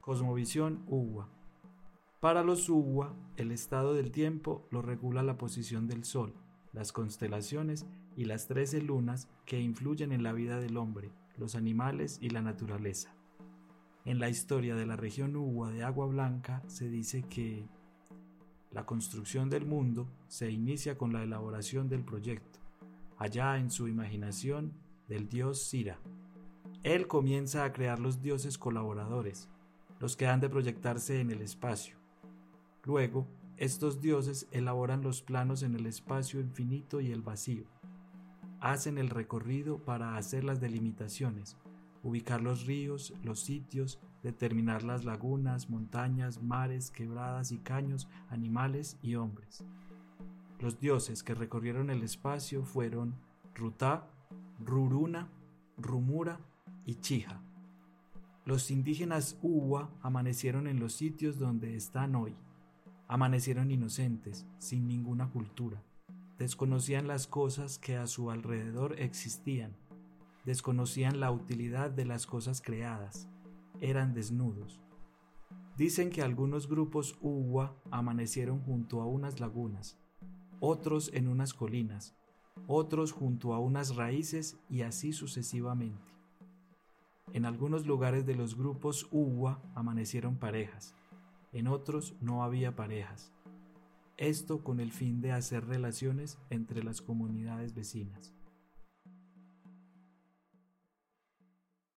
Cosmovisión Uwa. Para los Uwa, el estado del tiempo lo regula la posición del Sol, las constelaciones y las trece lunas que influyen en la vida del hombre, los animales y la naturaleza. En la historia de la región Uwa de Agua Blanca se dice que la construcción del mundo se inicia con la elaboración del proyecto, allá en su imaginación del dios Sira. Él comienza a crear los dioses colaboradores, los que han de proyectarse en el espacio. Luego, estos dioses elaboran los planos en el espacio infinito y el vacío. Hacen el recorrido para hacer las delimitaciones, ubicar los ríos, los sitios, determinar las lagunas, montañas, mares, quebradas y caños, animales y hombres. Los dioses que recorrieron el espacio fueron Rutá, Ruruna, Rumura y Chija. Los indígenas Uwa amanecieron en los sitios donde están hoy. Amanecieron inocentes, sin ninguna cultura. Desconocían las cosas que a su alrededor existían. Desconocían la utilidad de las cosas creadas. Eran desnudos. Dicen que algunos grupos Uwa amanecieron junto a unas lagunas, otros en unas colinas, otros junto a unas raíces y así sucesivamente. En algunos lugares de los grupos Uwa amanecieron parejas, en otros no había parejas. Esto con el fin de hacer relaciones entre las comunidades vecinas.